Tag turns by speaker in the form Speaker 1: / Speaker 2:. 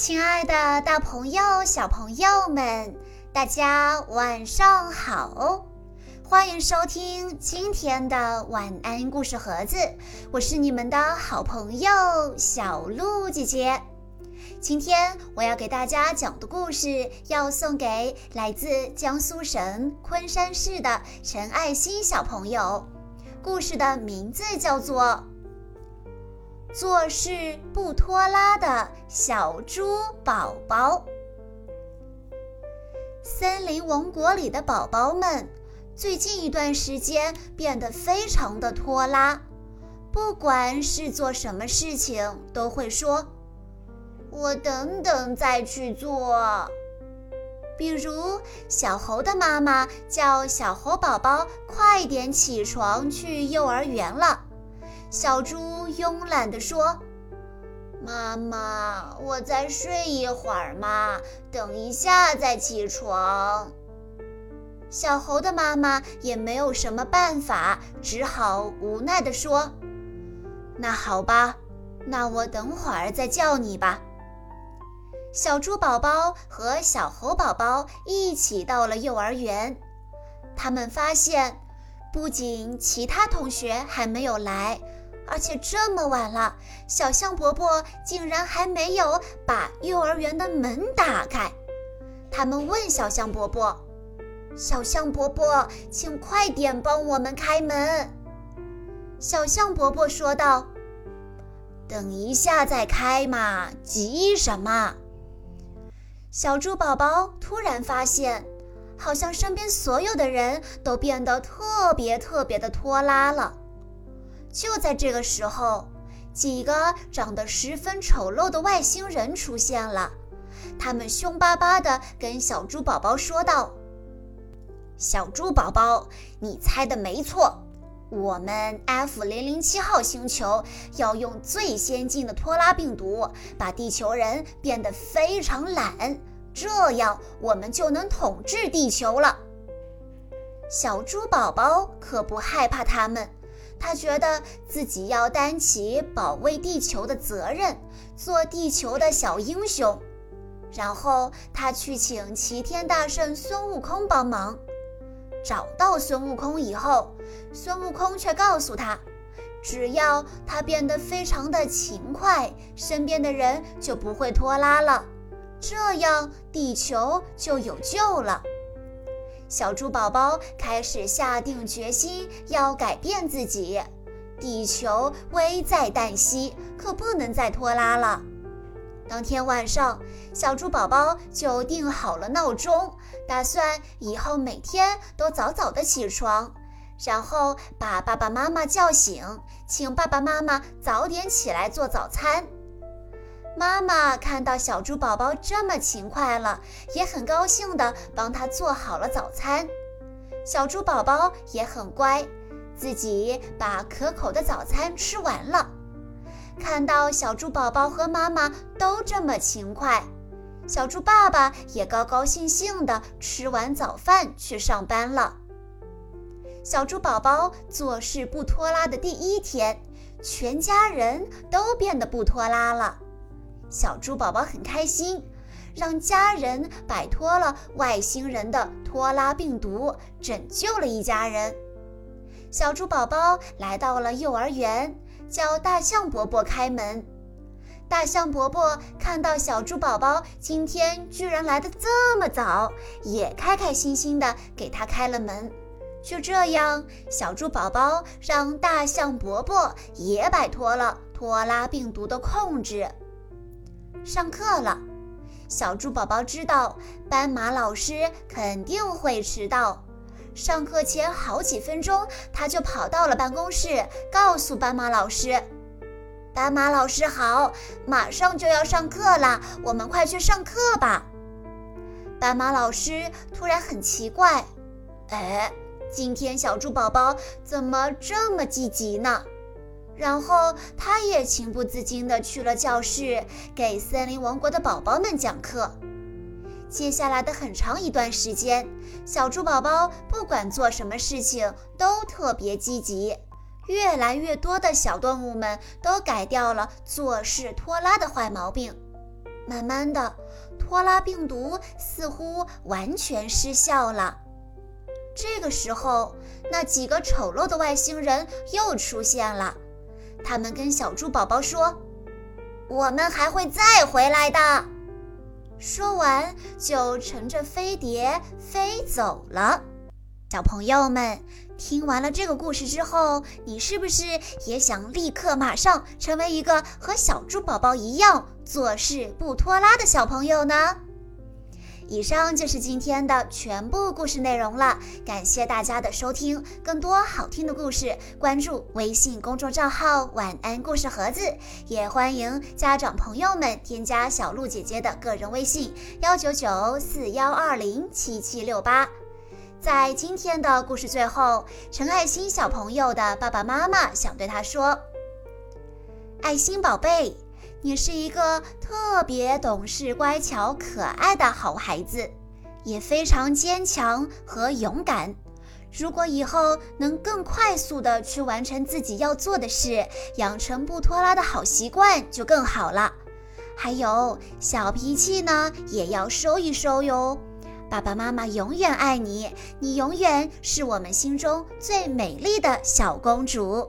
Speaker 1: 亲爱的，大朋友、小朋友们，大家晚上好！欢迎收听今天的晚安故事盒子，我是你们的好朋友小鹿姐姐。今天我要给大家讲的故事，要送给来自江苏省昆山市的陈爱心小朋友。故事的名字叫做。做事不拖拉的小猪宝宝。森林王国里的宝宝们，最近一段时间变得非常的拖拉，不管是做什么事情，都会说：“我等等再去做。”比如，小猴的妈妈叫小猴宝宝快点起床去幼儿园了。小猪慵懒地说：“妈妈，我再睡一会儿嘛，等一下再起床。”小猴的妈妈也没有什么办法，只好无奈地说：“那好吧，那我等会儿再叫你吧。”小猪宝宝和小猴宝宝一起到了幼儿园，他们发现，不仅其他同学还没有来。而且这么晚了，小象伯伯竟然还没有把幼儿园的门打开。他们问小象伯伯：“小象伯伯，请快点帮我们开门。”小象伯伯说道：“等一下再开嘛，急什么？”小猪宝宝突然发现，好像身边所有的人都变得特别特别的拖拉了。就在这个时候，几个长得十分丑陋的外星人出现了。他们凶巴巴地跟小猪宝宝说道：“小猪宝宝，你猜的没错，我们 F 零零七号星球要用最先进的拖拉病毒，把地球人变得非常懒，这样我们就能统治地球了。”小猪宝宝可不害怕他们。他觉得自己要担起保卫地球的责任，做地球的小英雄。然后他去请齐天大圣孙悟空帮忙。找到孙悟空以后，孙悟空却告诉他，只要他变得非常的勤快，身边的人就不会拖拉了，这样地球就有救了。小猪宝宝开始下定决心要改变自己，地球危在旦夕，可不能再拖拉了。当天晚上，小猪宝宝就定好了闹钟，打算以后每天都早早的起床，然后把爸爸妈妈叫醒，请爸爸妈妈早点起来做早餐。妈妈看到小猪宝宝这么勤快了，也很高兴地帮他做好了早餐。小猪宝宝也很乖，自己把可口的早餐吃完了。看到小猪宝宝和妈妈都这么勤快，小猪爸爸也高高兴兴地吃完早饭去上班了。小猪宝宝做事不拖拉的第一天，全家人都变得不拖拉了。小猪宝宝很开心，让家人摆脱了外星人的拖拉病毒，拯救了一家人。小猪宝宝来到了幼儿园，叫大象伯伯开门。大象伯伯看到小猪宝宝今天居然来的这么早，也开开心心的给他开了门。就这样，小猪宝宝让大象伯伯也摆脱了拖拉病毒的控制。上课了，小猪宝宝知道斑马老师肯定会迟到。上课前好几分钟，他就跑到了办公室，告诉斑马老师：“斑马老师好，马上就要上课了，我们快去上课吧。”斑马老师突然很奇怪：“哎，今天小猪宝宝怎么这么积极呢？”然后他也情不自禁地去了教室，给森林王国的宝宝们讲课。接下来的很长一段时间，小猪宝宝不管做什么事情都特别积极。越来越多的小动物们都改掉了做事拖拉的坏毛病。慢慢的，拖拉病毒似乎完全失效了。这个时候，那几个丑陋的外星人又出现了。他们跟小猪宝宝说：“我们还会再回来的。”说完，就乘着飞碟飞走了。小朋友们，听完了这个故事之后，你是不是也想立刻马上成为一个和小猪宝宝一样做事不拖拉的小朋友呢？以上就是今天的全部故事内容了，感谢大家的收听。更多好听的故事，关注微信公众账号“晚安故事盒子”，也欢迎家长朋友们添加小鹿姐姐的个人微信：幺九九四幺二零七七六八。在今天的故事最后，陈爱心小朋友的爸爸妈妈想对他说：“爱心宝贝。”你是一个特别懂事、乖巧、可爱的好孩子，也非常坚强和勇敢。如果以后能更快速地去完成自己要做的事，养成不拖拉的好习惯，就更好了。还有小脾气呢，也要收一收哟。爸爸妈妈永远爱你，你永远是我们心中最美丽的小公主。